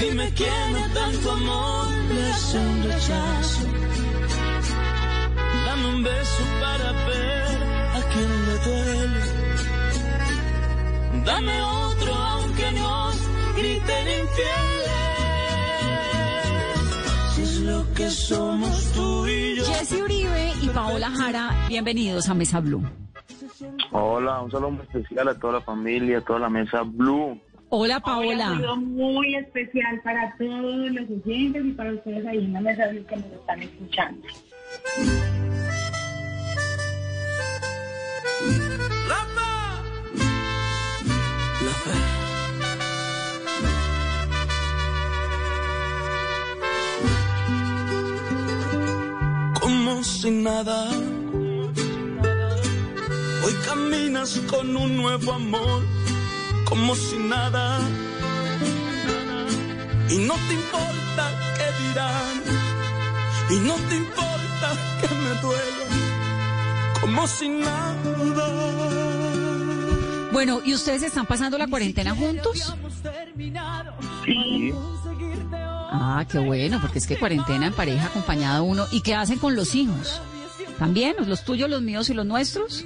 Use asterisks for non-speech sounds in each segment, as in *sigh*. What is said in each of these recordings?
Dime quién a tanto amor hace un rechazo. Dame un beso para ver a quien le duele. Dame otro aunque nos griten infieles. Si es lo que somos tú y yo. Jesse Uribe y Paola Jara, bienvenidos a Mesa Blue. Hola, un saludo muy especial a toda la familia, a toda la mesa Blue. Hola Un Paola. saludo muy especial para todos los oyentes y para ustedes ahí en la mesa de que nos están escuchando. La fe. Como si nada. Hoy caminas con un nuevo amor, como si nada. Y no te importa qué dirán, y no te importa que me duela, como si nada. Bueno, ¿y ustedes están pasando la cuarentena juntos? Sí, Ah, qué bueno, porque es que cuarentena en pareja acompañada uno. ¿Y qué hacen con los hijos? ¿También? ¿Los tuyos, los míos y los nuestros?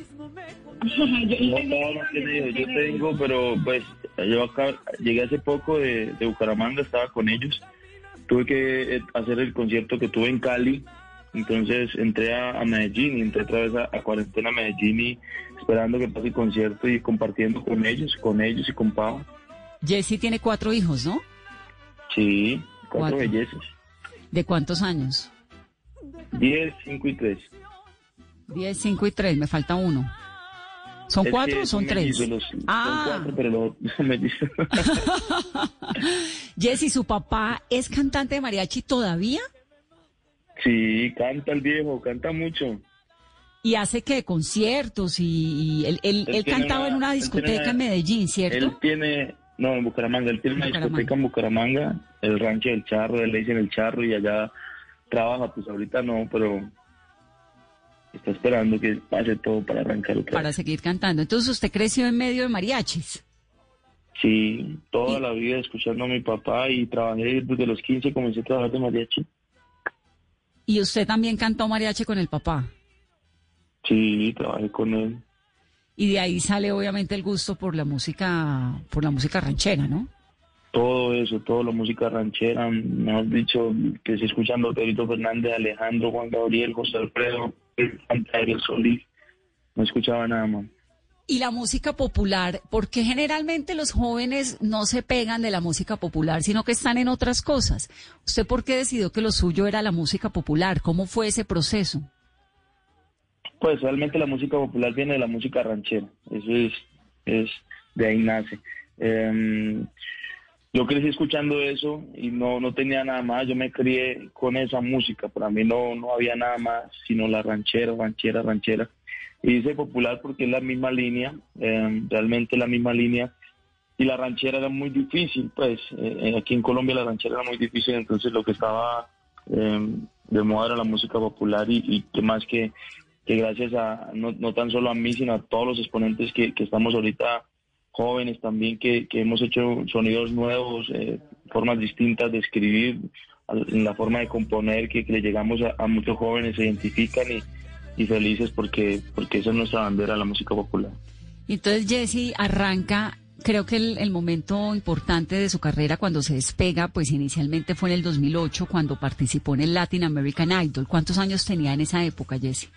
*laughs* no yo tengo, pero pues yo acá llegué hace poco de, de Bucaramanga, estaba con ellos. Tuve que eh, hacer el concierto que tuve en Cali, entonces entré a, a Medellín y entré otra vez a, a cuarentena a Medellín y esperando que pase el concierto y compartiendo con ellos, con ellos y con Pau. Jesse tiene cuatro hijos, ¿no? Sí, cuatro, Cuatro. bellezas. ¿De cuántos años? Diez, cinco y tres. Diez, cinco y tres, me falta uno. ¿Son Es cuatro o son tres? mellizos los- son Ah, cuatro, pero los son mellizos. *laughs* Jesse, ¿su papá es cantante de mariachi todavía? sí, canta el viejo, canta mucho. ¿Y hace qué? ¿Conciertos? Y, y él, él- Él él cantaba una- en una él discoteca en Medellín, Él ¿cierto? tiene, no, en Bucaramanga, él tiene una Bucaramanga. discoteca en Bucaramanga, el rancho del charro, él le dicen el charro y allá trabaja, pues ahorita no, pero está esperando que pase todo para arrancar otra Para vez. seguir cantando. Entonces usted creció en medio de mariachis. Sí, toda Y- la vida escuchando a mi papá y trabajé desde los 15, comencé a trabajar de mariachi. Y usted también cantó mariachi con el papá. Sí, trabajé con él. Y de ahí sale obviamente el gusto por la música, por la música ranchera, ¿no? todo eso, toda la música ranchera, mejor dicho, que se escuchan Dorito Fernández, Alejandro, Juan Gabriel, José Alfredo, Solís, no escuchaba nada más. Y la música popular, porque generalmente los jóvenes no se pegan de la música popular, sino que están en otras cosas. ¿Usted por qué decidió que lo suyo era la música popular? ¿Cómo fue ese proceso? Pues realmente la música popular viene de la música ranchera, eso es, es de ahí nace. Em, yo crecí escuchando eso y no, no tenía nada más, yo me crié con esa música, para mí no, no había nada más sino la ranchera, ranchera, ranchera. Y dice popular porque es la misma línea, em, realmente la misma línea. Y la ranchera era muy difícil, pues eh, aquí en Colombia la ranchera era muy difícil, entonces lo que estaba em, de moda era la música popular y, y que más que que gracias a, no, no tan solo a mí, sino a todos los exponentes que, que estamos ahorita jóvenes también, que, que hemos hecho sonidos nuevos, eh, formas distintas de escribir, la forma de componer, que, que le llegamos a, a muchos jóvenes, se identifican y, y felices porque, porque esa es nuestra bandera, la música popular. Entonces Jesse arranca, creo que el, el momento importante de su carrera cuando se despega, pues inicialmente fue en el 2008 cuando participó en el Latin American Idol. ¿Cuántos años tenía en esa época, Jesse?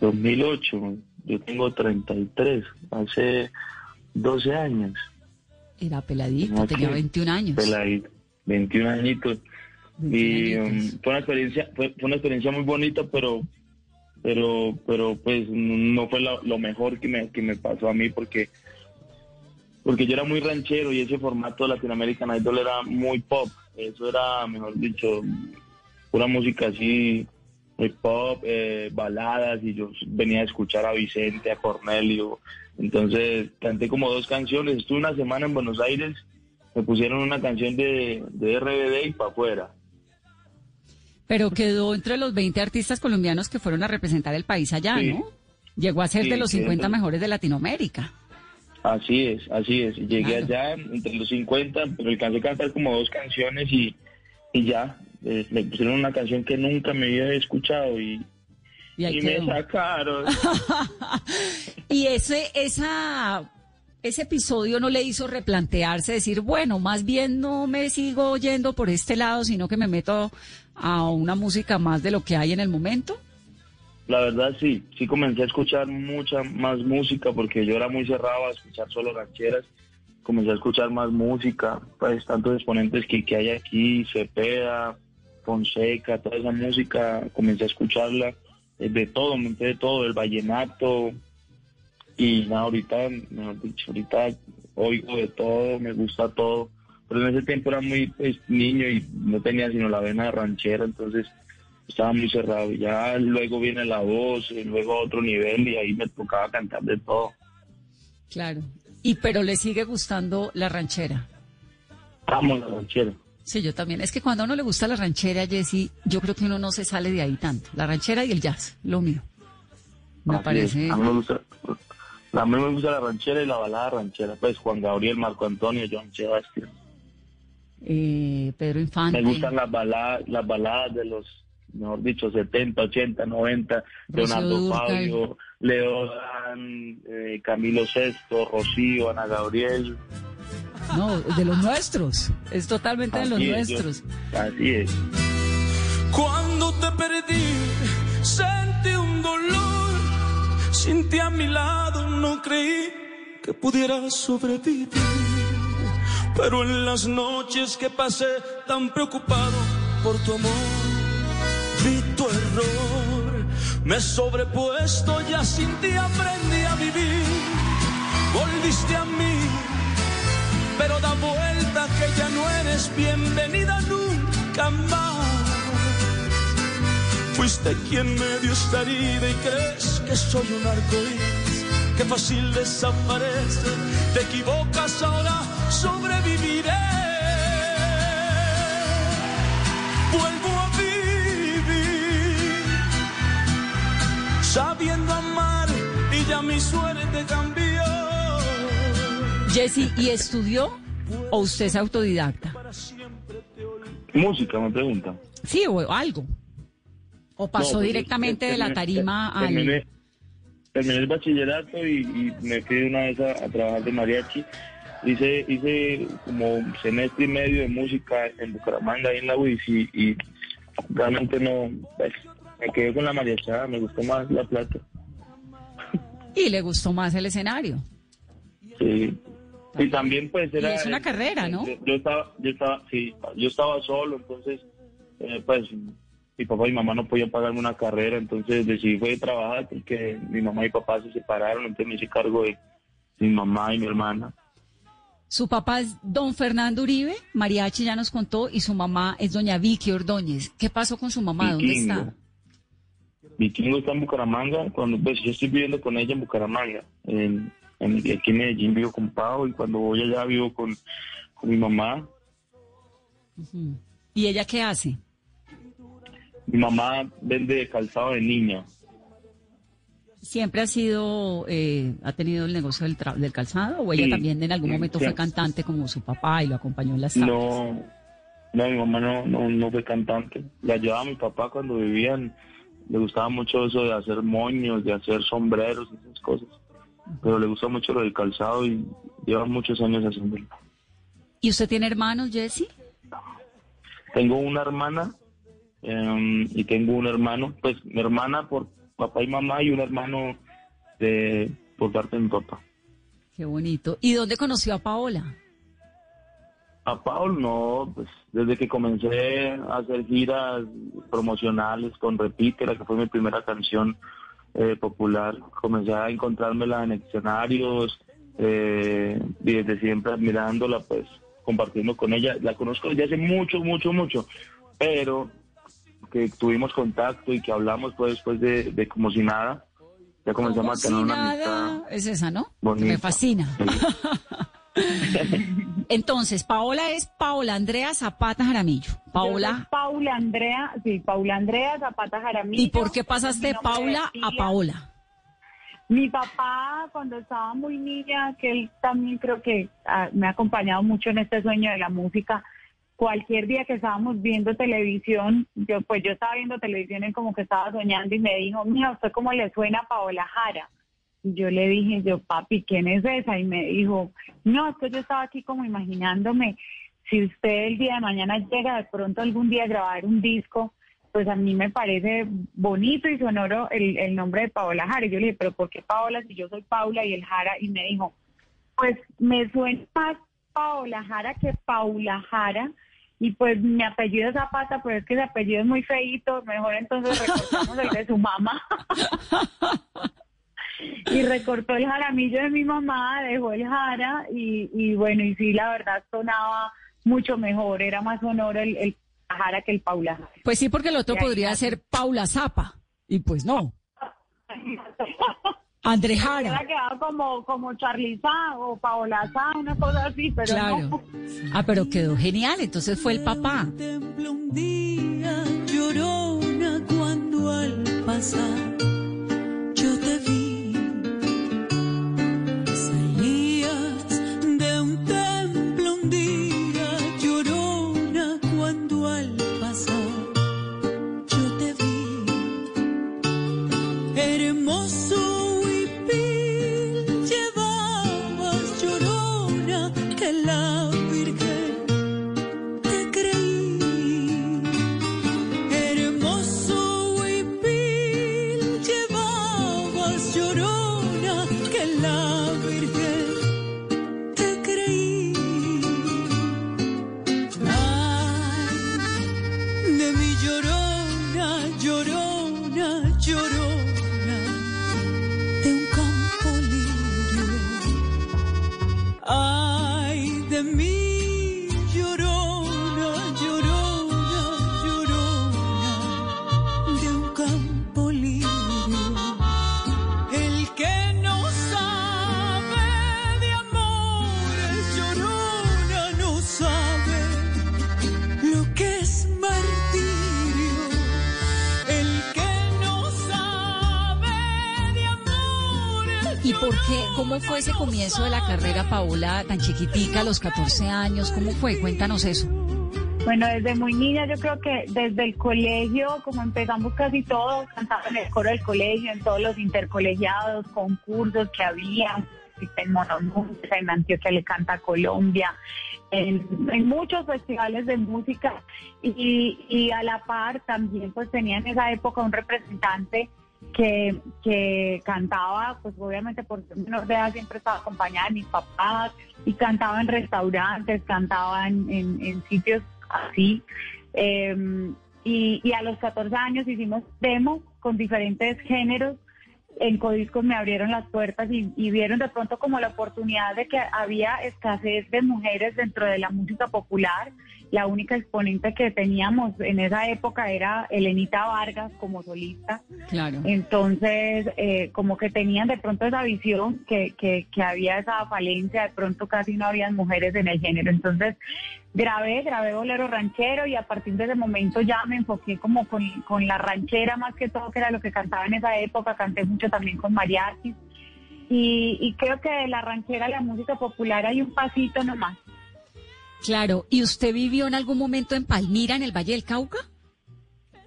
2008, yo tengo 33, hace 12 años. Era peladito, No, tenía que 21 años. peladito, 21 añitos. 21 y um, fue una experiencia fue, fue una experiencia muy bonita pero pero pero pues no fue lo, lo mejor que me, que me pasó a mí porque porque yo era muy ranchero y ese formato de Latinoamerican Idol era muy pop eso era mejor dicho pura música así muy pop eh, baladas y yo venía a escuchar a Vicente a Cornelio entonces canté como dos canciones estuve una semana en Buenos Aires me pusieron una canción de, de RBD y para afuera Pero quedó entre los 20 artistas colombianos que fueron a representar el país allá, Sí. ¿no? Llegó a ser Sí, de los sí, 50 entonces- mejores de Latinoamérica. Así es, así es. Llegué Claro. allá entre los 50, pero alcancé a cantar como dos canciones y, y ya. Eh, me pusieron una canción que nunca me había escuchado y, Y ahí y me sacaron. *laughs* Y ese, esa, ese episodio no le hizo replantearse, decir, bueno, más bien no me sigo yendo por este lado, sino que me meto a una música más de lo que hay en el momento. La verdad sí, sí comencé a escuchar mucha más música porque yo era muy cerrado a escuchar solo rancheras. Comencé a escuchar más música, pues tantos exponentes que, que hay aquí, Cepeda, Fonseca, toda esa música, comencé a escucharla de todo, me enteré de todo, el vallenato. Y nada, ahorita, mejor dicho, ahorita oigo de todo, me gusta todo. Pero en ese tiempo era muy pues, niño y no tenía sino la vena de ranchera, entonces estaba muy cerrado. Ya luego viene la voz, y luego a otro nivel y ahí me tocaba cantar de todo. Claro. Y pero le sigue gustando la ranchera. Amo la ranchera. Sí, yo también. Es que cuando a uno le gusta la ranchera, Jessy, yo creo que uno no se sale de ahí tanto. La ranchera y el jazz, lo mío. Me Así parece. A mí me gusta, a mí me gusta la ranchera y la balada ranchera. Pues Juan Gabriel, Marco Antonio, Joan Sebastián. eh, Pedro Infante. Me gustan las baladas, las baladas de los, mejor dicho, 70, 80, 90, Rocío Leonardo. Fabio, Leo Dan, eh, Camilo Sesto, Rocío, Ana Gabriel. No, de los nuestros. Es totalmente de los yo- nuestros. así es. Cuando te perdí, sentí un dolor. Sin ti a mi lado no creí que pudiera sobrevivir. Pero en las noches que pasé tan preocupado por tu amor, vi tu error. Me he sobrepuesto, ya sin ti aprendí a vivir. Volviste a mí, pero da vuelta que ya no eres bienvenida nunca más. Fuiste quien me dio esta herida y crees que soy un arcoíris, que fácil desaparece. Te equivocas ahora, sobreviviré. Vuelvo a vivir, sabiendo amar y ya mi suerte cambió. Jessy, ¿y estudió o usted es autodidacta? Música, me pregunta. Sí, o algo. O pasó No, pues, directamente yo- de la terminé- tarima al... terminé, terminé el bachillerato y, y me fui una vez a, a trabajar de mariachi. Hice, hice como un semestre y medio de música en Bucaramanga, ahí en la UIS, y, y realmente no, pues, me quedé con la mariachada, me gustó más la plata. Y le gustó más el escenario. Sí. Y también pues Y era... es una carrera, ¿no? Yo, yo estaba, yo estaba, sí, yo estaba solo, entonces, eh, pues, mi papá y mi mamá no podían pagarme una carrera, entonces decidí fue trabajar porque mi mamá y papá se separaron, entonces me hice cargo de mi mamá y mi hermana. Su papá es don Fernando Uribe, Mariachi ya nos contó, y su mamá es doña Vicky Ordóñez. ¿Qué pasó con su mamá? ¿Dónde está? Vikingo está en Bucaramanga, cuando, pues yo estoy viviendo con ella en Bucaramanga, en, en- aquí en Medellín vivo con Pau y cuando voy allá vivo con, con mi mamá. ¿Y ella qué hace? Mi mamá vende calzado de niña. ¿Siempre ha sido, eh, ha tenido el negocio del, tra- del calzado o ella Sí, también en algún momento sí. fue cantante como su papá y lo acompañó en las tardes? No, no, mi mamá no, no, no fue cantante. Le ayudaba a mi papá cuando vivían. Le gustaba mucho eso de hacer moños, de hacer sombreros y esas cosas. Pero le gusta mucho lo del calzado y lleva muchos años haciéndolo. ¿Y usted tiene hermanos, Jesse? Tengo una hermana em, y tengo un hermano. Pues mi hermana por papá y mamá y un hermano de por parte de mi papá. Qué bonito. ¿Y dónde conoció a Paola? A Paul no, pues desde que comencé a hacer giras promocionales con Repítela, que fue mi primera canción eh, popular, comencé a encontrármela en escenarios eh, y desde siempre admirándola, pues compartiendo con ella. La conozco desde hace mucho, mucho, mucho, pero que tuvimos contacto y que hablamos pues después de, de como si nada. Ya comenzamos a tener si una nada. amistad. Es esa, ¿no? bonita. Me fascina. Sí. *laughs* Entonces, Paola es Paola Andrea Zapata Jaramillo. Paola. Paula Andrea, sí, Paula Andrea Zapata Jaramillo. ¿Y por qué pasaste de Paula a. Paola? Mi papá, cuando estaba muy niña, que él también creo que ah, me ha acompañado mucho en este sueño de la música, cualquier día que estábamos viendo televisión, yo pues yo estaba viendo televisión y como que estaba soñando y me dijo, mira, ¿usted cómo le suena a Paola Jara? Y yo le dije, yo, papi, ¿quién es esa? Y me dijo, no, es que yo estaba aquí como imaginándome, si usted el día de mañana llega de pronto algún día a grabar un disco, pues a mí me parece bonito y sonoro el, el nombre de Paola Jara. Y yo le dije, pero ¿por qué Paola si yo soy Paula y el Jara? Y me dijo, pues me suena más Paola Jara que Paula Jara. Y pues mi apellido es Zapata, pero es que ese apellido es muy feito. Mejor entonces *laughs* recortamos el de su mamá. *laughs* y recortó el jaramillo de mi mamá, dejó el jara y, y bueno, y sí, la verdad sonaba mucho mejor, era más sonoro el, el jara que el Paula Jara. Pues sí, porque el otro podría ser Paula Zapa. Y pues no. *laughs* André Jara. Hubiera quedado como, como Charliza o Paola Sá, una cosa así, pero Claro. no. Ah, pero quedó genial. Entonces fue el papá. Templo un día llorona cuando al pasar ¿Cómo fue ese comienzo de la carrera, Paola, tan chiquitica, a los 14 años? ¿Cómo fue? Cuéntanos eso. Bueno, desde muy niña yo creo que desde el colegio, como empezamos casi todos, cantaba en el coro del colegio, en todos los intercolegiados, concursos que había, en Monomusa, en Antioquia le canta Colombia, en, en muchos festivales de música y, y a la par también pues tenía en esa época un representante que, que cantaba, pues obviamente por menor de edad siempre estaba acompañada de mis papás y cantaba en restaurantes, cantaba en, en- en sitios así. Eh, y, y a los 14 años hicimos demo con diferentes géneros. En Codiscos me abrieron las puertas y vieron de pronto como la oportunidad de que había escasez de mujeres dentro de la música popular. La única exponente que teníamos en esa época era Elenita Vargas como solista. Claro. Entonces, eh, como que tenían de pronto esa visión que, que, que había esa falencia, de pronto casi no habían mujeres en el género. Entonces, grabé, grabé bolero ranchero y a partir de ese momento ya me enfoqué como con, con la ranchera más que todo, que era lo que cantaba en esa época. Canté mucho también con mariachis. Y, y creo que de la ranchera a la música popular hay un pasito nomás. Claro. ¿Y usted vivió en algún momento en Palmira, en el Valle del Cauca?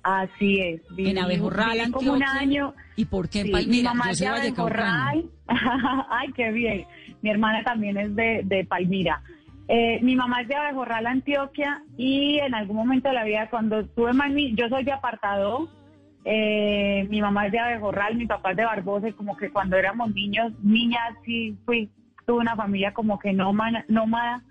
Así es. En viví- Abejorral, viví como un Antioquia. año. ¿Y por qué en Sí, Palmira? Mi mamá Yo soy de. Abejorral. *laughs* Ay, qué bien. Mi hermana también es de, de Palmira. Eh, mi mamá es de Abejorral, Antioquia, y en algún momento de la vida, cuando estuve ni- yo soy de apartado, eh, mi mamá es de Abejorral, mi papá es de Barbosa, y como que cuando éramos niños, niñas, sí fui, tuve una familia como que nómada, nómada.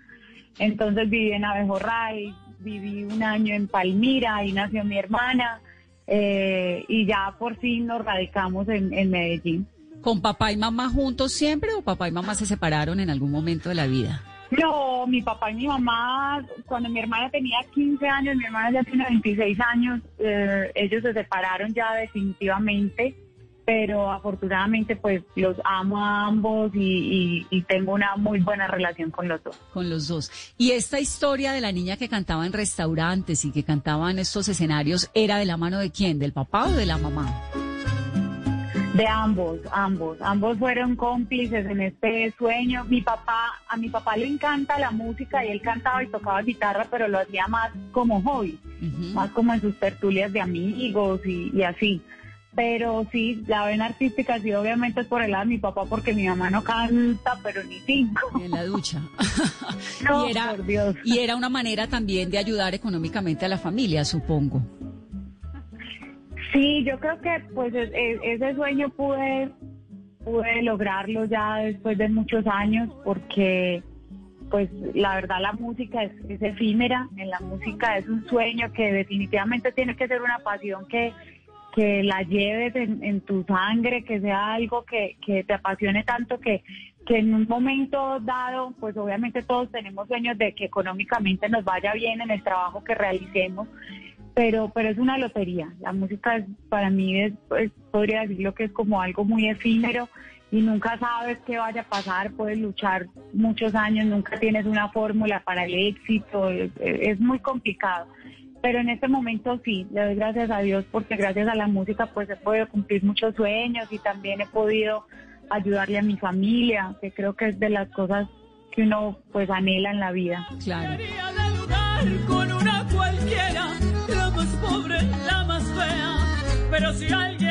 Entonces viví en Abejorral, viví un año en Palmira, ahí nació mi hermana, eh, y ya por fin nos radicamos en, en Medellín. ¿Con papá y mamá juntos siempre o papá y mamá se separaron en algún momento de la vida? No, mi papá y mi mamá, cuando mi hermana tenía 15 años, mi hermana ya tiene 26 años, eh, ellos se separaron ya definitivamente, pero afortunadamente pues los amo a ambos y, y- y tengo una muy buena relación con los dos. Con los dos. ¿Y esta historia de la niña que cantaba en restaurantes y que cantaba en estos escenarios era de la mano de quién? ¿Del papá o de la mamá? De ambos, ambos, ambos fueron cómplices en este sueño. Mi papá, a mi papá le encanta la música y él cantaba y tocaba guitarra, pero lo hacía más como hobby, más como en sus tertulias de amigos y, y así. Pero sí, la vena artística sí obviamente es por el lado de mi papá porque mi mamá no canta, pero ni cinco. En la ducha. *laughs* No, y, era, por Dios. y era una manera también de ayudar económicamente a la familia, supongo. Sí, yo creo que pues ese sueño pude, pude lograrlo ya después de muchos años porque pues la verdad la música es, es efímera, en la música es un sueño que definitivamente tiene que ser una pasión que, que la lleves en, tu sangre, que sea algo que, que te apasione tanto que, que en un momento dado, pues obviamente todos tenemos sueños de que económicamente nos vaya bien en el trabajo que realicemos, pero pero es una lotería. La música es, para mí es, podría decirlo que es como algo muy efímero y nunca sabes qué vaya a pasar, puedes luchar muchos años, nunca tienes una fórmula para el éxito, es muy complicado. Pero en este momento sí, le doy gracias a Dios porque gracias a la música pues he podido cumplir muchos sueños y también he podido ayudarle a mi familia, que creo que es de las cosas que uno pues anhela en la vida. Claro. Quería del lugar con una cualquiera, la más pobre, la más fea. Pero si alguien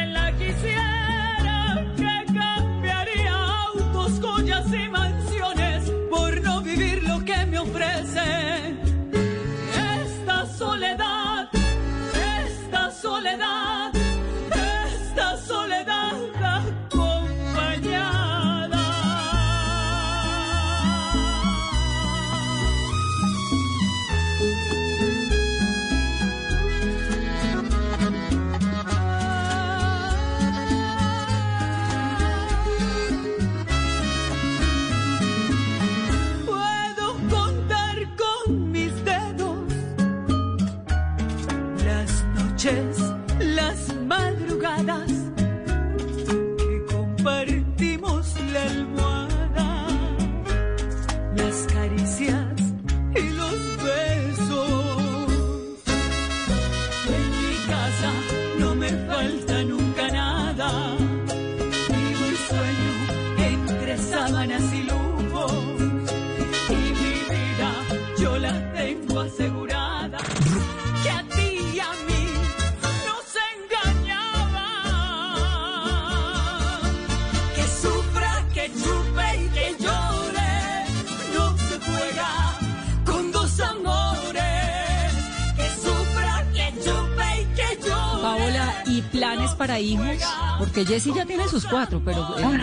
para hijos? Porque Jessie ya tiene sus cuatro, pero eh,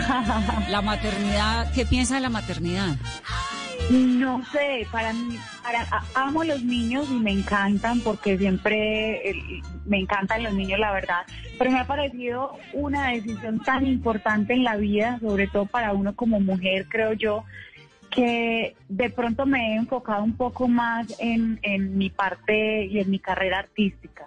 la maternidad, ¿qué piensa de la maternidad? No sé, para mí, para, amo los niños y me encantan porque siempre me encantan los niños, la verdad. Pero me ha parecido una decisión tan importante en la vida, sobre todo para uno como mujer, creo yo, que de pronto me he enfocado un poco más en mi parte y en mi carrera artística.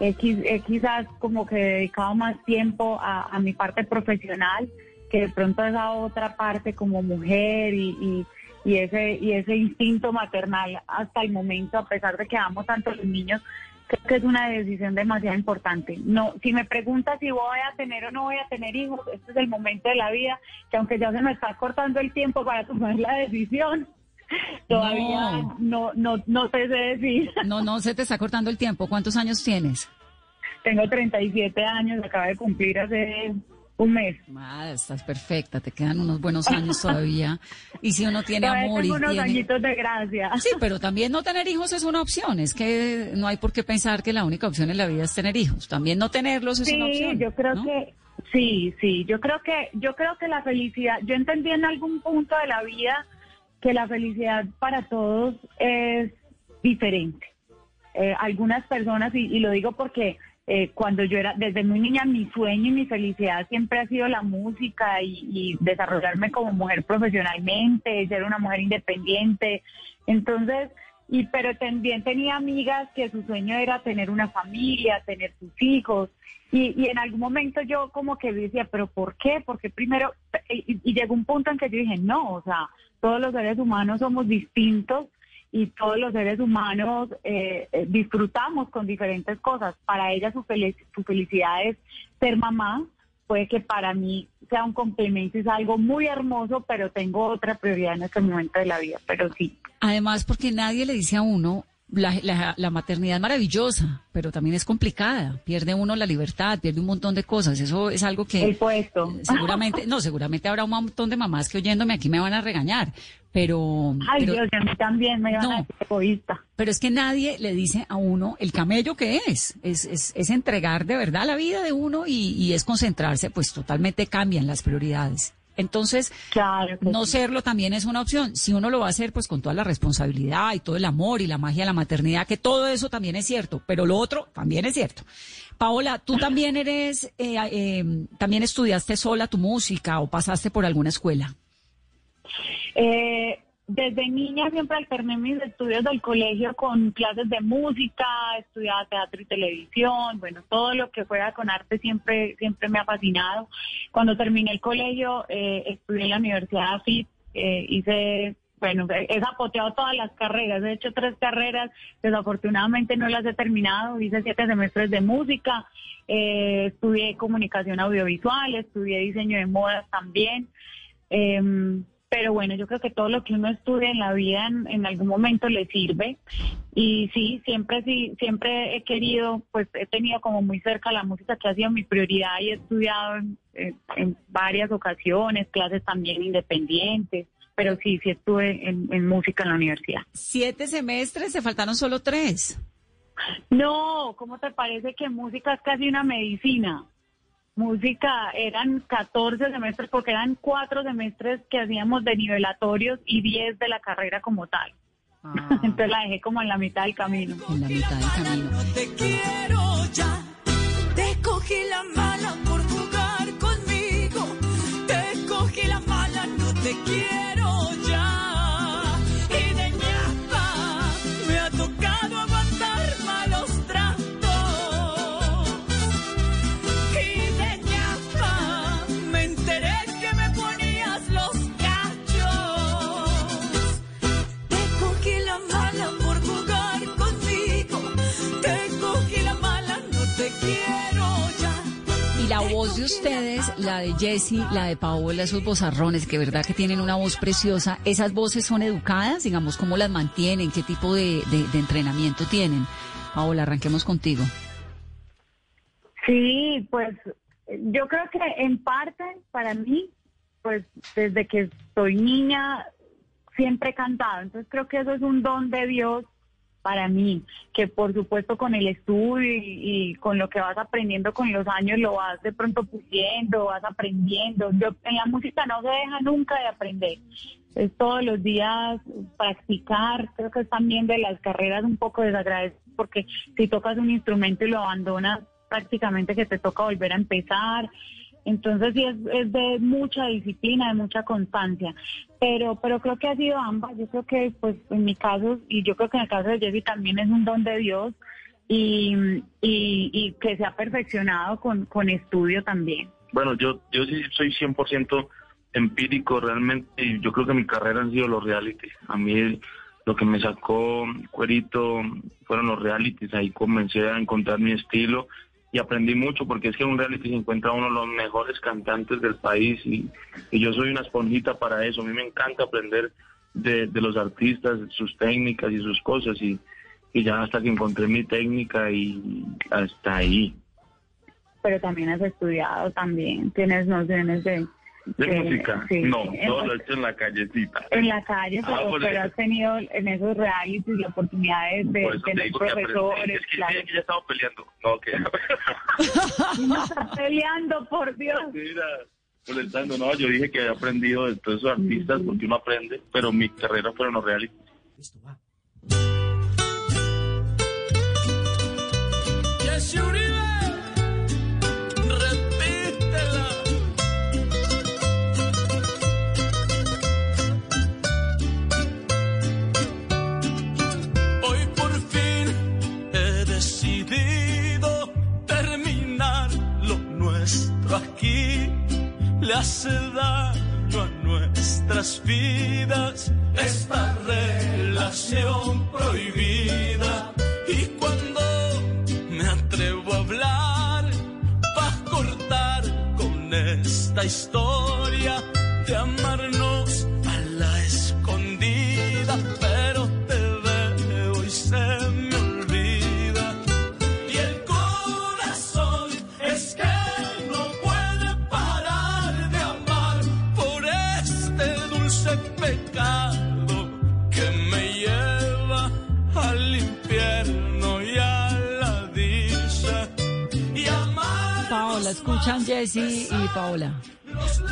He, qui- he quizás como que dedicado más tiempo a, a mi parte profesional que de pronto esa otra parte como mujer y, y, ese y ese instinto maternal hasta el momento, a pesar de que amo tanto los niños, creo que es una decisión demasiado importante. No, si me preguntas si voy a tener o no voy a tener hijos, este es el momento de la vida que aunque ya se me está cortando el tiempo para *laughs* tomar la decisión, *laughs* todavía no no no, te sé decir. *laughs* No, no, se te está cortando el tiempo. ¿Cuántos años tienes? Tengo 37 años, acabo de cumplir hace un mes. Estás perfecta, te quedan unos buenos años *laughs* todavía. Y si uno tiene Todavía amor y tengo unos tiene... añitos de gracia. Sí, pero también no tener hijos es una opción. Es que no hay por qué pensar que la única opción en la vida es tener hijos. También no tenerlos es Sí, una opción. yo creo ¿no? que sí, sí, yo creo que yo creo que la felicidad, yo entendí en algún punto de la vida que la felicidad para todos es diferente. Eh, algunas personas y, y lo digo porque eh, cuando yo era desde muy niña mi sueño y mi felicidad siempre ha sido la música y, desarrollarme como mujer profesionalmente, ser una mujer independiente. Entonces, y pero también tenía amigas que su sueño era tener una familia, tener sus hijos. Y, y en algún momento yo como que decía, pero ¿por qué? Porque primero, y, y llegó un punto en que yo dije, no, o sea, todos los seres humanos somos distintos y todos los seres humanos eh, eh, disfrutamos con diferentes cosas. Para ella su, fel- su felicidad es ser mamá, puede que para mí sea un complemento es algo muy hermoso, pero tengo otra prioridad en este momento de la vida, pero sí. Además, porque nadie le dice a uno, la, la, la, maternidad es maravillosa, pero también es complicada. Pierde uno la libertad, pierde un montón de cosas. Eso es algo que... El puesto. Seguramente, no, seguramente habrá un montón de mamás que oyéndome aquí me van a regañar, pero... Ay, pero, Dios, a mí también me van No. a decir egoísta. pero es que nadie le dice a uno el camello que es. Es, es, es entregar de verdad la vida de uno y, y es concentrarse, pues totalmente cambian las prioridades. Entonces, Claro no sí. serlo también es una opción. Si uno lo va a hacer, pues con toda la responsabilidad y todo el amor y la magia de la maternidad, que todo eso también es cierto, pero lo otro también es cierto. Paola, tú también eres, eh, eh, también estudiaste sola tu música o pasaste por alguna escuela. Eh, desde niña siempre alterné mis estudios del colegio con clases de música, estudiaba teatro y televisión, bueno, todo lo que fuera con arte siempre, siempre me ha fascinado. Cuando terminé el colegio, eh, estudié en la Universidad de AFIT, eh, hice, bueno, he zapoteado todas las carreras, he hecho tres carreras, desafortunadamente no las he terminado, hice siete semestres de música, eh, estudié comunicación audiovisual, estudié diseño de modas también. Em, pero bueno, yo creo que todo lo que uno estudia en la vida en, en algún momento le sirve. Y sí, siempre sí, siempre he querido, pues he tenido como muy cerca la música que ha sido mi prioridad y he estudiado en, en- en varias ocasiones, clases también independientes. Pero sí, sí estuve en, en música en la universidad. Siete semestres, se faltaron solo tres. No, ¿cómo te parece que música es casi una medicina? Música eran 14 semestres porque eran cuatro semestres que hacíamos de nivelatorios y 10 de la carrera como tal. *laughs* Entonces la dejé como en la mitad del camino. en la mitad del camino. No te quiero ya. Te cogí la mala voz de ustedes, la de Jessie, la de Paola, esos vozarrones, que verdad que tienen una voz preciosa, ¿esas voces son educadas? Digamos, ¿cómo las mantienen? ¿Qué tipo de, de- de entrenamiento tienen? Paola, arranquemos contigo. Sí, pues yo creo que en parte para mí, pues desde que soy niña siempre he cantado, entonces creo que eso es un don de Dios para mí, que por supuesto con el estudio y, con lo que vas aprendiendo con los años lo vas de pronto puliendo, vas aprendiendo. Yo en la música no se deja nunca de aprender. Es todos los días practicar, creo que es también de las carreras un poco desagradecido porque si tocas un instrumento y lo abandonas prácticamente que te toca volver a empezar. Entonces sí es, es de mucha disciplina, de mucha constancia, pero pero creo que ha sido ambas. Yo creo que pues en mi caso y yo creo que en el caso de Jessy también es un don de Dios y, y, que se ha perfeccionado con, con estudio también. Bueno, yo, yo sí soy 100% empírico realmente y yo creo que mi carrera han sido los realities. A mí lo que me sacó cuerito fueron los realities. Ahí comencé a encontrar mi estilo y aprendí mucho porque es que en un reality se encuentra uno de los mejores cantantes del país y, yo soy una esponjita para eso. A mí me encanta aprender de, de los artistas, sus técnicas y sus cosas y, y ya hasta que encontré mi técnica y hasta ahí. Pero también has estudiado, también tienes nociones de... ¿De música? sí. no, todo lo he hecho en la callecita. En la calle, Ah, pero, por pero has tenido en esos realities la oportunidad de, tener profesores, Es que, claro. sí, que ya estamos peleando. No, que... No estás peleando, por Dios. Mira, molestando. No, yo dije que había aprendido de todos esos artistas porque uno aprende, pero mi carrera fueron los. Jessy Uribe, repítela. Hace daño a nuestras vidas esta relación prohibida.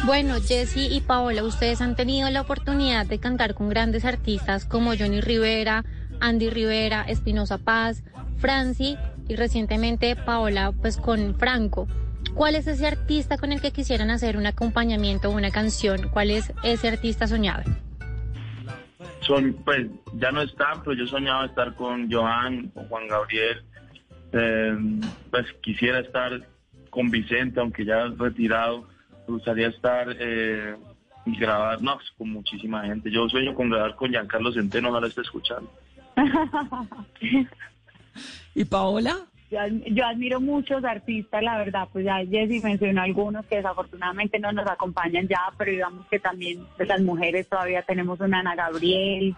Bueno, Jessy y Paola, ustedes han tenido la oportunidad de cantar con grandes artistas como Johnny Rivera, Andy Rivera, Espinosa Paz, Franci y recientemente Paola pues con Franco. ¿Cuál es ese artista con el que quisieran hacer un acompañamiento o una canción? ¿Cuál es ese artista soñado? Son, pues, ya no están, pero yo soñaba estar con Joan, con Juan Gabriel. Eh, pues quisiera estar con Vicente, aunque ya retirado. Me gustaría estar eh, y grabar, no, pues, con muchísima gente. Yo sueño con grabar con Giancarlo Centeno, ojalá esté escuchando. *laughs* ¿Y Paola? Yo, yo admiro muchos artistas, la verdad, pues ya Jessy mencionó algunos que desafortunadamente no nos acompañan ya, pero digamos que también de las mujeres todavía tenemos una Ana Gabriel.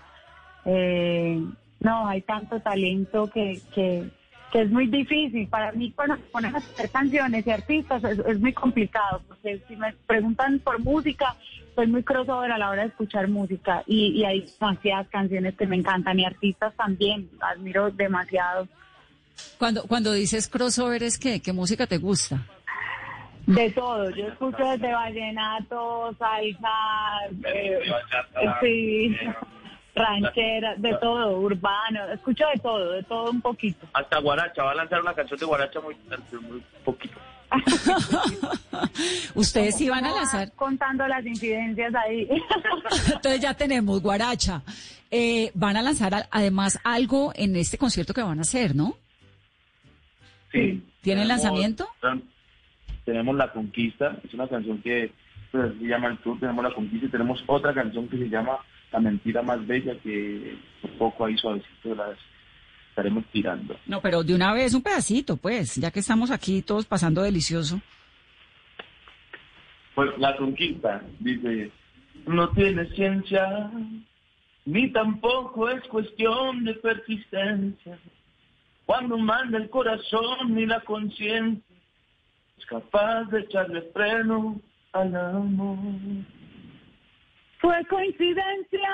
Eh, no, hay tanto talento que, que, que es muy difícil. Para mí, cuando ponen a hacer canciones y artistas, es, es muy complicado, porque si me preguntan por música, soy muy crossover a la hora de escuchar música y, y hay demasiadas canciones que me encantan y artistas también, admiro demasiado. Cuando, cuando dices crossover, ¿es qué? ¿Qué música te gusta? De todo, yo escucho desde vallenato, salsa, eh, sí, ranchera, de todo, urbano, escucho de todo, de todo un poquito. Hasta Guaracha, va a lanzar una canción de Guaracha muy, muy poquito. *laughs* Ustedes sí van a lanzar. Contando las incidencias ahí. *laughs* Entonces ya tenemos Guaracha. Eh, van a lanzar además algo en este concierto que van a hacer, ¿no? Sí. ¿Tienen Tenemos- lanzamiento? Tenemos La Conquista, es una canción que pues, se llama El Tour, tenemos La Conquista y tenemos otra canción que se llama La Mentira Más Bella, que un poco ahí suavecito las estaremos tirando. No, pero de una vez un pedacito, pues, ya que estamos aquí todos pasando delicioso. Pues La Conquista dice, no tiene ciencia, ni tampoco es cuestión de persistencia. Cuando manda el corazón ni la conciencia, es capaz de echarle freno al amor. Fue coincidencia,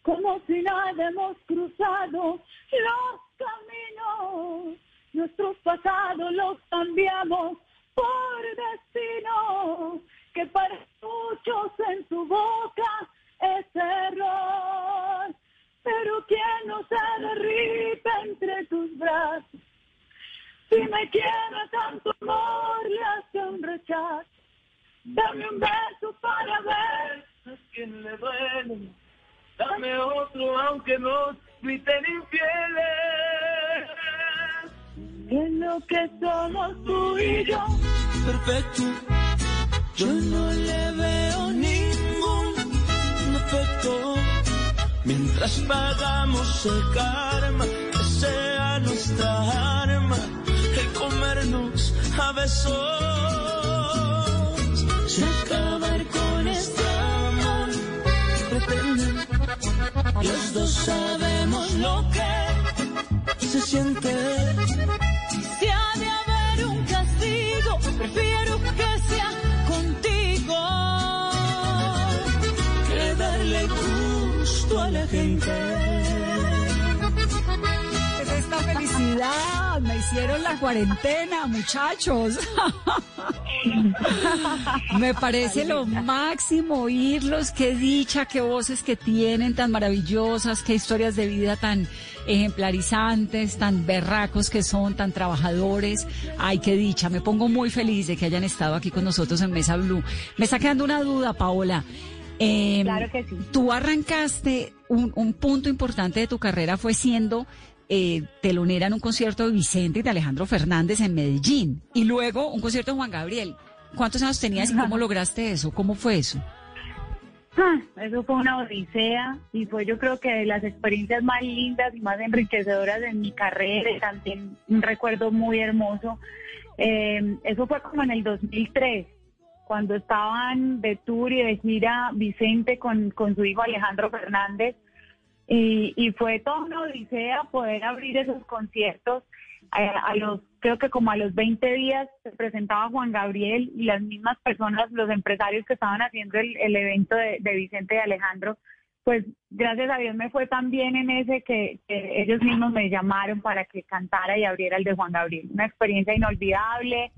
como si nada hemos cruzado los caminos. Nuestros pasados los cambiamos por destino, que para muchos en su boca es error. Pero quien no se derrite entre tus brazos, si me quiere tanto amor, le hace un rechazo. Dame un beso para ver a quien le duele. Dame otro aunque nos griten infieles. que lo que somos tú y yo. perfecto. Yo no le veo ningún defecto. Mientras pagamos el karma, que sea nuestra arma, el comernos a besos. Los dos sabemos lo que se siente. Si ha de haber un castigo, prefiero que sea contigo. Que darle gusto a la gente. Es esta felicidad, me hicieron la cuarentena, muchachos. *laughs* *laughs* me parece lo máximo oírlos, qué dicha, qué voces que tienen tan maravillosas, qué historias de vida tan ejemplarizantes, tan berracos que son, tan trabajadores. Ay, qué dicha, me pongo muy feliz de que hayan estado aquí con nosotros en Mesa Blue. Me está quedando una duda, Paola. Eh, Claro que sí. Tú arrancaste, un, un punto importante de tu carrera fue siendo eh, telonera en un concierto de Vicente y de Alejandro Fernández en Medellín. Y luego un concierto de Juan Gabriel. ¿Cuántos años tenías y cómo lograste eso? ¿Cómo fue eso? Ah, Eso fue una odisea y fue yo creo que de las experiencias más lindas y más enriquecedoras de mi carrera, también un recuerdo muy hermoso. Eh, eso fue como en el 2003 cuando estaban de tour y de gira Vicente con, con su hijo Alejandro Fernández. Y, y fue toda una odisea poder abrir esos conciertos. A, a los, creo que como a los 20 días se presentaba Juan Gabriel y las mismas personas, los empresarios que estaban haciendo el, evento de, de Vicente y Alejandro, pues gracias a Dios me fue tan bien en ese que, que ellos mismos me llamaron para que cantara y abriera el de Juan Gabriel. Una experiencia inolvidable,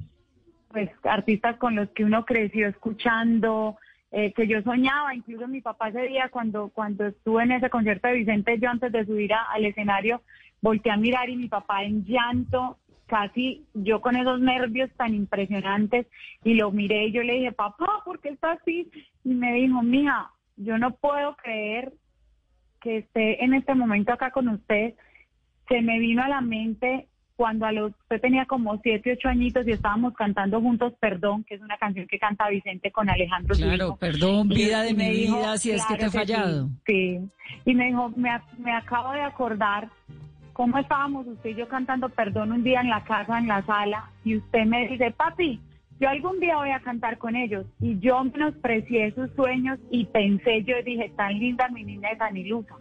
pues artistas con los que uno creció escuchando, eh, que yo soñaba, incluso mi papá ese día cuando, cuando estuve en ese concierto de Vicente, yo antes de subir a- al escenario, volteé a mirar y mi papá en llanto, casi yo con esos nervios tan impresionantes, y lo miré y yo le dije, papá, ¿por qué está así? Y me dijo, mija, yo no puedo creer que esté en este momento acá con usted. Se me vino a la mente cuando a los, usted tenía como siete, ocho añitos y estábamos cantando juntos Perdón, que es una canción que canta Vicente con Alejandro. Claro, perdón, vida de mi dijo, vida, si es que te he fallado. Sí, Y me dijo, me, ac- me acabo de acordar cómo estábamos usted y yo cantando Perdón un día en la casa, en la sala, y usted me dice, papi, yo algún día voy a cantar con ellos. Y yo menosprecié sus sueños y pensé, yo dije, tan linda mi niña de San Ilusa.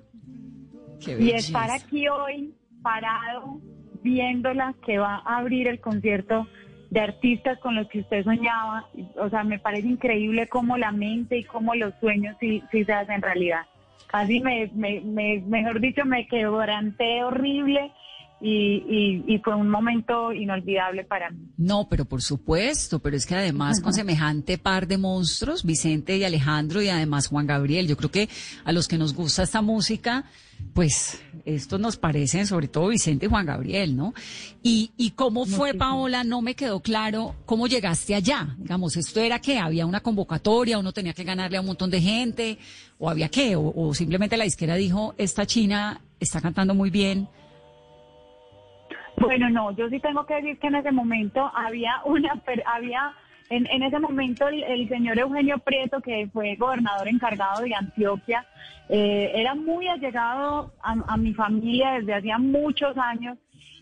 Y estar aquí hoy parado viéndola que va a abrir el concierto de artistas con los que usted soñaba, o sea, me parece increíble cómo la mente y cómo los sueños sí, sí se hacen realidad. Casi me, me, me- mejor dicho, me quebranté horrible y, y, y fue un momento inolvidable para mí. No, pero por supuesto, pero es que además con semejante par de monstruos, Vicente y Alejandro y además Juan Gabriel, yo creo que a los que nos gusta esta música, pues estos nos parecen, sobre todo Vicente y Juan Gabriel, ¿no? Y, y cómo fue, Paola, no me quedó claro cómo llegaste allá. Digamos, esto era que había una convocatoria, uno tenía que ganarle a un montón de gente, o había qué, o, o simplemente la disquera dijo, esta china está cantando muy bien. Bueno, no, yo sí tengo que decir que en ese momento había una, había, en, en ese momento el, el señor Eugenio Prieto, que fue gobernador encargado de Antioquia, eh, era muy allegado a, a mi familia desde hacía muchos años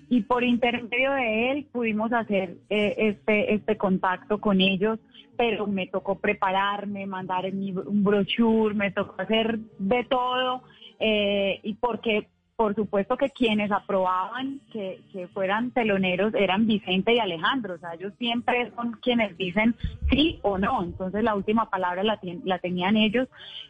y por intermedio de él pudimos hacer eh, este, este contacto con ellos, pero me tocó prepararme, mandar mi- brochure, me tocó hacer de todo, eh, y porque por supuesto que quienes aprobaban que, que fueran teloneros eran Vicente y Alejandro, o sea, ellos siempre son quienes dicen sí o no, entonces la última palabra la, tien- la tenían ellos,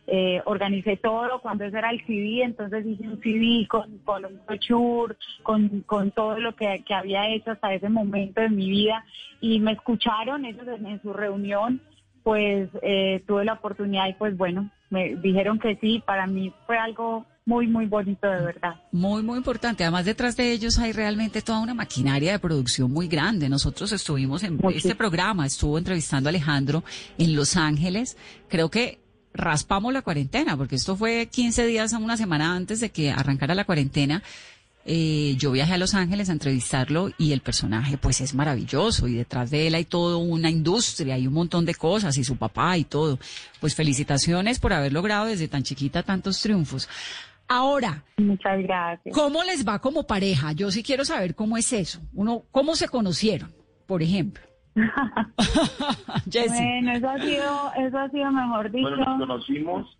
Eh, organicé todo, cuando ese era el CD, entonces hice un CD con, con un brochure, con, con todo lo que, que había hecho hasta ese momento de mi vida, y me escucharon ellos en su reunión, pues eh, tuve la oportunidad y pues bueno, me dijeron que sí, para mí fue algo muy, muy bonito de verdad. Muy, muy importante. Además, detrás de ellos hay realmente toda una maquinaria de producción muy grande. Nosotros estuvimos en Muchísimo. este programa, estuvo entrevistando a Alejandro en Los Ángeles. Creo que raspamos la cuarentena, porque esto fue 15 días a una semana antes de que arrancara la cuarentena. Eh, yo viajé a Los Ángeles a entrevistarlo y el personaje pues es maravilloso y detrás de él hay toda una industria y un montón de cosas y su papá y todo. Pues felicitaciones por haber logrado desde tan chiquita tantos triunfos. Ahora, Muchas gracias. ¿Cómo les va como pareja? Yo sí quiero saber cómo es eso. Uno, ¿cómo se conocieron, por ejemplo? *laughs* *laughs* Bueno, eso ha sido, eso ha sido mejor dicho. Bueno, nos conocimos,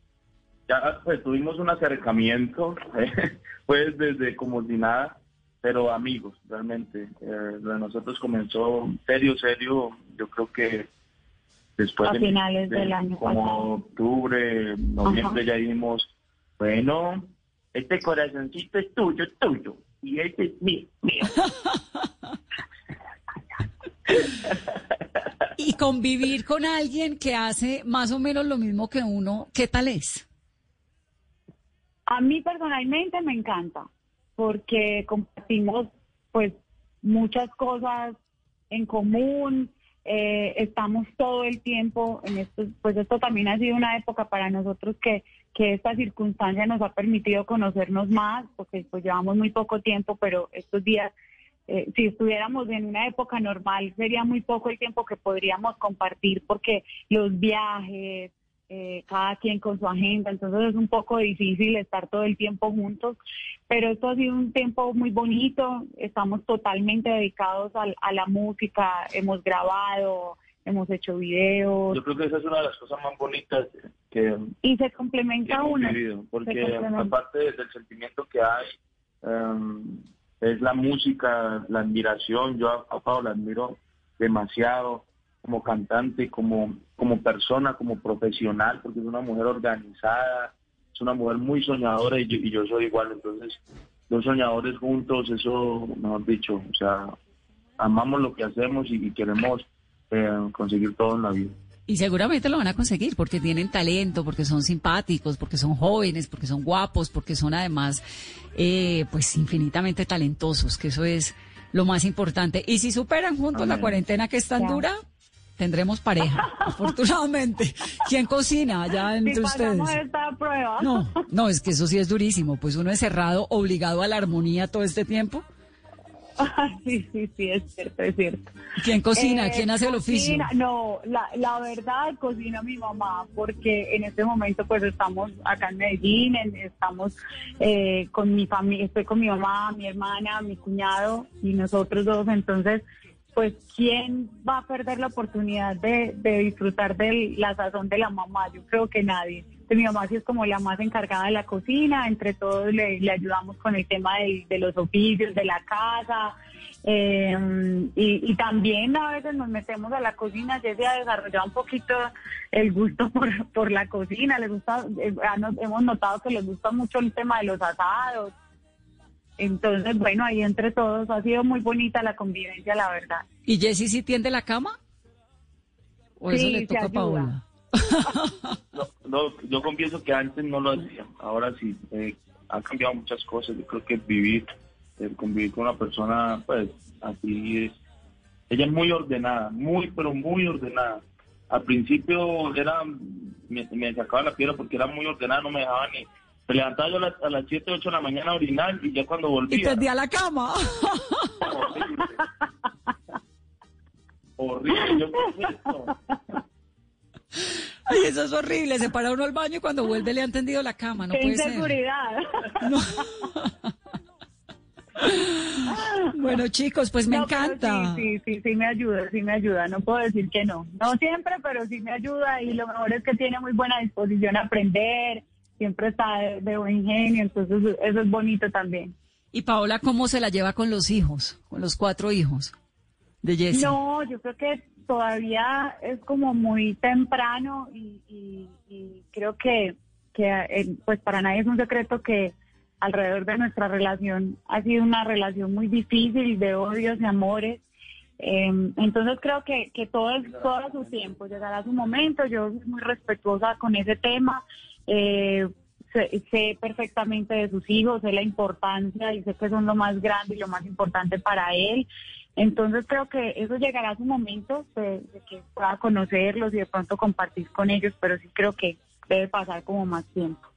ya pues tuvimos un acercamiento, *laughs* pues desde como si nada, pero amigos, realmente. Eh, lo de nosotros comenzó serio, serio, yo creo que después A de, finales de del año como pasado. octubre, noviembre Ajá. ya dijimos, bueno, este corazoncito es tuyo, tuyo, y este es mío, mío. *laughs* Y convivir con alguien que hace más o menos lo mismo que uno, ¿qué tal es? A mí personalmente me encanta porque compartimos pues muchas cosas en común, eh, estamos todo el tiempo en esto, pues esto también ha sido una época para nosotros que, que esta circunstancia nos ha permitido conocernos más, porque pues llevamos muy poco tiempo, pero estos días, eh, si estuviéramos en una época normal, sería muy poco el tiempo que podríamos compartir porque los viajes, eh, cada quien con su agenda, entonces es un poco difícil estar todo el tiempo juntos, pero esto ha sido un tiempo muy bonito, estamos totalmente dedicados al- a, la música, hemos grabado, hemos hecho videos. Yo creo que esa es una de las cosas más bonitas que... Y se complementa uno. porque aparte del sentimiento que hay, em, es la música, la admiración. Yo a, a Pau la admiro demasiado como cantante, como, como persona, como profesional, porque es una mujer organizada, es una mujer muy soñadora y yo, y yo soy igual. Entonces, dos soñadores juntos, eso, mejor dicho, o sea, amamos lo que hacemos y, queremos eh, conseguir todo en la vida. Y seguramente lo van a conseguir porque tienen talento, porque son simpáticos, porque son jóvenes, porque son guapos, porque son además, eh, pues, infinitamente talentosos, que eso es lo más importante. Y si superan juntos la cuarentena que es tan dura, tendremos pareja, *laughs* afortunadamente. ¿Quién cocina allá entre ustedes? Esta prueba. No, no, es que eso sí es durísimo, pues uno es cerrado, obligado a la armonía todo este tiempo. *laughs* sí, sí, sí, es cierto, es cierto. ¿Quién cocina? Eh, ¿Quién hace el oficio? No, la, la verdad cocina mi mamá, porque en este momento pues estamos acá en Medellín, estamos eh, con mi familia, estoy con mi mamá, mi hermana, mi cuñado y nosotros dos, entonces pues quién va a perder la oportunidad de, disfrutar de la sazón de la mamá, yo creo que nadie. mi mamá sí es como la más encargada de la cocina, entre todos le, ayudamos con el tema de, los oficios, de la casa, eh, y, también a veces nos metemos a la cocina, ya se ha desarrollado un poquito el gusto *laughs* por, por la cocina, le gusta, eh, hemos notado que les gusta mucho el tema de los asados, entonces, bueno, ahí entre todos ha sido muy bonita la convivencia, la verdad. ¿Y Jessy sí tiende la cama? ¿O eso le toca a Paola? no, yo confieso que antes no lo hacía, ahora sí. Eh, han cambiado muchas cosas. Yo creo que vivir, eh, convivir con una persona, pues así es. Ella es muy ordenada, muy, pero muy ordenada. Al principio era, me, me sacaba la piedra porque era muy ordenada, no me dejaba ni me levantaba yo a las, 7, 8 de la mañana a orinar y ya cuando volvía... Y tendía la cama. Horrible. Yo eso. Ay, eso es horrible. Se para uno al baño y cuando vuelve le han tendido la cama. No Qué puede inseguridad. bueno, chicos, pues me encanta. Sí, sí, sí, sí me ayuda, sí me ayuda. No puedo decir que no. No siempre, pero sí me ayuda y lo mejor es que tiene muy buena disposición a aprender siempre está de, buen genio, entonces eso es bonito también. ¿Y Paola cómo se la lleva con los hijos, con los cuatro hijos de Jessie? No, yo creo que todavía es como muy temprano y, creo que, que eh, pues para nadie es un secreto que alrededor de nuestra relación ha sido una relación muy difícil de odios y amores. Em, entonces creo que, que todo, todo su tiempo llegará su momento. Yo soy muy respetuosa con ese tema. Eh, sé, perfectamente de sus hijos, sé la importancia y sé que son lo más grande y lo más importante para él. Entonces creo que eso llegará a su momento de, que pueda conocerlos y de pronto compartir con ellos, pero sí creo que debe pasar como más tiempo.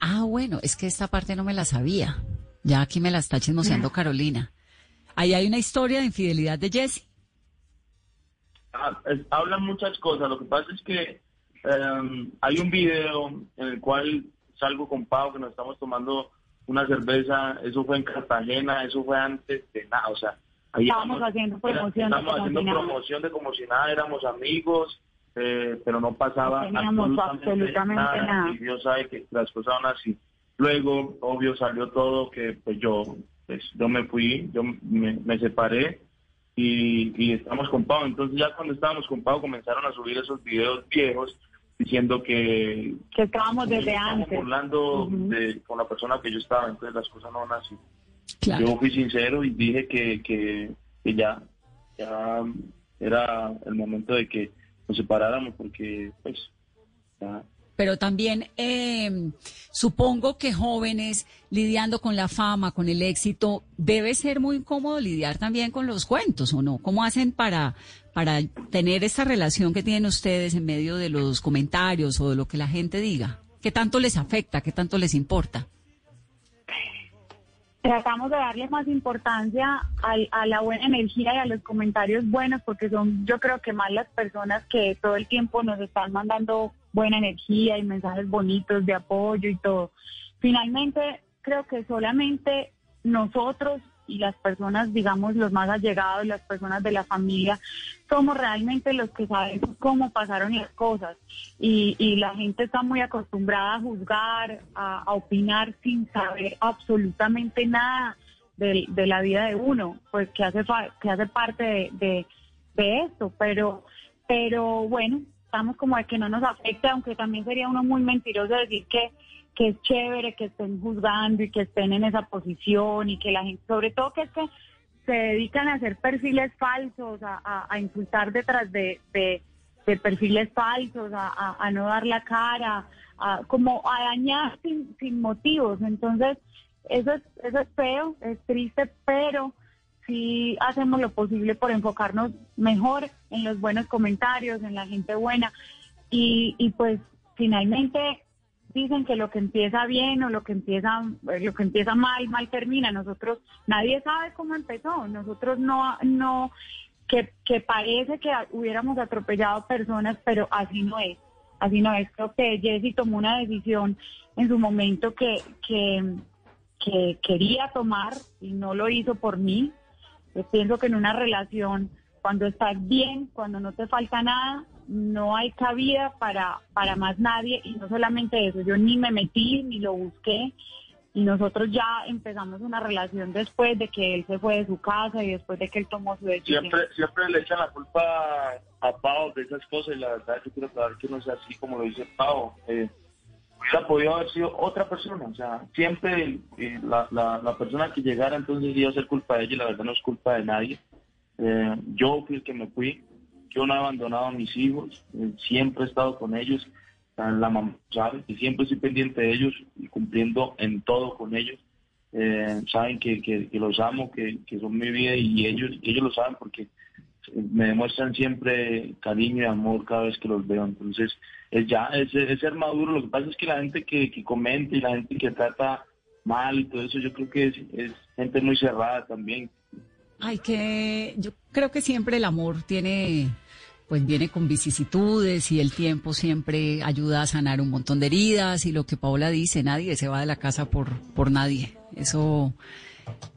Ah, bueno, es que esta parte no me la sabía. Ya aquí me la está chismoseando *laughs* Carolina. Ahí hay una historia de infidelidad de Jesse. Ah, hablan muchas cosas. Lo que pasa es que Em, hay un video en el cual salgo con Pau que nos estamos tomando una cerveza, eso fue en Cartagena, eso fue antes de nada, o sea, ahí estábamos haciendo promoción, haciendo promoción de como si nada, éramos amigos, eh, pero no pasaba absolutamente, nada, y Dios sabe que las cosas son así. Luego, obvio, salió todo que pues yo, pues, yo me fui, yo me, separé y, y estamos con Pau. Entonces ya cuando estábamos con Pau comenzaron a subir esos videos viejos diciendo que... Que estábamos desde antes. burlando con la persona que yo estaba, entonces las cosas no van así. Yo fui sincero y dije que, que, ya, ya era el momento de que nos separáramos porque pues ya pero también eh, supongo que jóvenes lidiando con la fama, con el éxito, debe ser muy incómodo lidiar también con los cuentos, ¿o no? ¿Cómo hacen para, para tener esa relación que tienen ustedes en medio de los comentarios o de lo que la gente diga? ¿Qué tanto les afecta? ¿Qué tanto les importa? tratamos de darle más importancia a, la buena energía y a los comentarios buenos, porque son yo creo que más las personas que todo el tiempo nos están mandando buena energía y mensajes bonitos de apoyo y todo. Finalmente, creo que solamente nosotros y las personas, digamos, los más allegados, las personas de la familia, somos realmente los que sabemos cómo pasaron las cosas. Y, y la gente está muy acostumbrada a juzgar, a, opinar sin saber absolutamente nada de, de, la vida de uno, pues que hace, que hace parte de, de, de esto. Pero, pero bueno, estamos como de que no nos afecte, aunque también sería uno muy mentiroso decir que que es chévere que estén juzgando y que estén en esa posición y que la gente, sobre todo que es que se dedican a hacer perfiles falsos, a, a, insultar detrás de, de, perfiles falsos, a, a, no dar la cara, a, como a dañar sin, sin motivos. Entonces, eso es, eso es feo, es triste, pero sí hacemos lo posible por enfocarnos mejor en los buenos comentarios, en la gente buena. Y, y pues finalmente dicen que lo que empieza bien o lo que empieza lo que empieza mal mal termina. Nosotros nadie sabe cómo empezó. Nosotros no no que, que parece que hubiéramos atropellado personas pero así no es. Así no es. Creo que Jesse tomó una decisión en su momento que que, que quería tomar y no lo hizo por mí yo pienso que en una relación cuando estás bien cuando no te falta nada no hay cabida para, para más nadie y no solamente eso, yo ni me metí ni lo busqué y nosotros ya empezamos una relación después de que él se fue de su casa y después de que él tomó su decisión. Siempre, siempre le echan la culpa a Pau de esas cosas y la verdad yo quiero aclarar que no sea así como lo dice Pau. Eh, hubiera podido haber sido otra persona, o sea, siempre la, la, persona que llegara entonces iba a ser culpa de ella y la verdad no es culpa de nadie. Eh, yo fui el que me fui, yo no he abandonado a mis hijos, eh, siempre he estado con ellos, la mamá sabe que siempre estoy pendiente de ellos y cumpliendo en todo con ellos. Eh, saben que, que, los amo, que, que, son mi vida y ellos, ellos lo saben porque me demuestran siempre cariño y amor cada vez que los veo. Entonces, es ya, es, es ser. Lo que pasa es que la gente que, que comenta y la gente que trata mal y todo eso, yo creo que es, es gente muy cerrada también, hay que, yo creo que siempre el amor tiene, pues viene con vicisitudes y el tiempo siempre ayuda a sanar un montón de heridas y lo que Paola dice, nadie se va de la casa por, por nadie. Eso,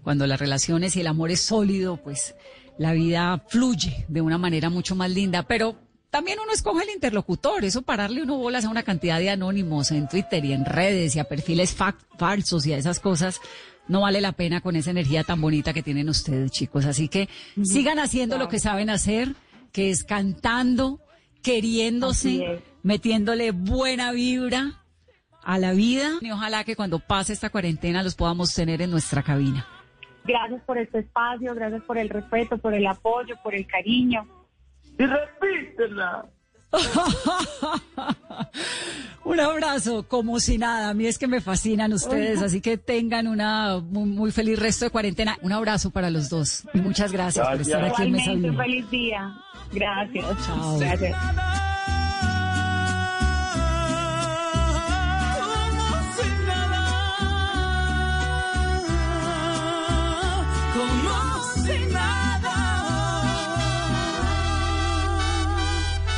cuando las relaciones y el amor es sólido, pues la vida fluye de una manera mucho más linda, pero también uno escoge el interlocutor, eso pararle uno bolas a una cantidad de anónimos en Twitter y en redes y a perfiles falsos y a esas cosas, no vale la pena con esa energía tan bonita que tienen ustedes, chicos. Así que sigan haciendo lo que saben hacer, que es cantando, queriéndose, metiéndole buena vibra a la vida. Y ojalá que cuando pase esta cuarentena los podamos tener en nuestra cabina. Gracias por este espacio, gracias por el respeto, por el apoyo, por el cariño. Y repítela. *laughs* Un abrazo, como si nada. A mí es que me fascinan ustedes, así que tengan una muy, feliz resto de cuarentena. Un abrazo para los dos y muchas gracias, por estar aquí en Mesa Un feliz día. Gracias. Chao. Gracias.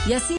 Y así